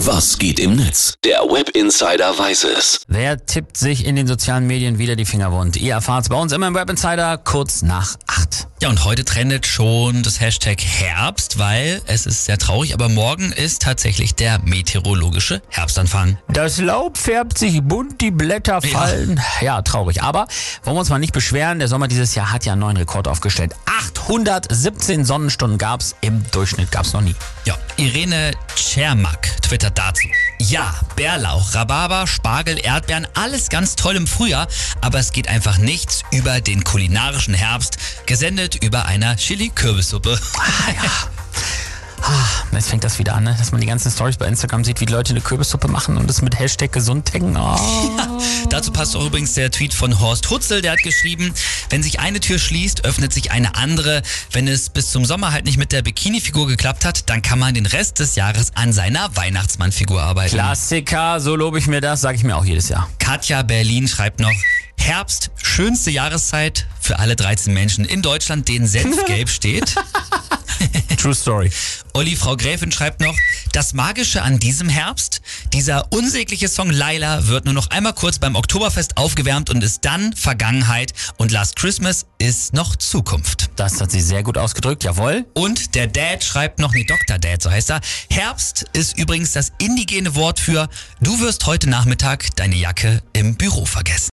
Was geht im Netz? Der Web Insider weiß es. Wer tippt sich in den sozialen Medien wieder die Finger wund? Ihr erfahrt's bei uns immer im Web Insider kurz nach acht. Ja, und heute trendet schon das Hashtag Herbst, weil es ist sehr traurig, aber morgen ist tatsächlich der meteorologische Herbstanfang. Das Laub färbt sich bunt, die Blätter fallen. Ja, traurig. Aber wollen wir uns mal nicht beschweren, der Sommer dieses Jahr hat ja einen neuen Rekord aufgestellt. 817 Sonnenstunden gab's, im Durchschnitt gab's noch nie. Ja, Irene Czermak twittert dazu. Ja, Bärlauch, Rhabarber, Spargel, Erdbeeren, alles ganz toll im Frühjahr, aber es geht einfach nichts über den kulinarischen Herbst, gesendet über einer Chili-Kürbissuppe. Jetzt fängt das wieder an, ne? dass man die ganzen Stories bei Instagram sieht, wie die Leute eine Kürbissuppe machen und es mit Hashtag gesund taggen. Oh. Dazu passt auch übrigens der Tweet von Horst Hutzel, der hat geschrieben, wenn sich eine Tür schließt, öffnet sich eine andere. Wenn es bis zum Sommer halt nicht mit der Bikini-Figur geklappt hat, dann kann man den Rest des Jahres an seiner Weihnachtsmann-Figur arbeiten. Klassiker, so lobe ich mir das, sage ich mir auch jedes Jahr. Katja Berlin schreibt noch, Herbst, schönste Jahreszeit für alle 13 Menschen in Deutschland, denen Senfgelb steht. True Story. Olli, Frau Gräfin schreibt noch, das Magische an diesem Herbst, dieser unsägliche Song Laila wird nur noch einmal kurz beim Oktoberfest aufgewärmt und ist dann Vergangenheit und Last Christmas ist noch Zukunft. Das hat sie sehr gut ausgedrückt, jawohl. Und der Dad schreibt noch, nee, Dr. Dad, so heißt er. Herbst ist übrigens das indigene Wort für, du wirst heute Nachmittag deine Jacke im Büro vergessen.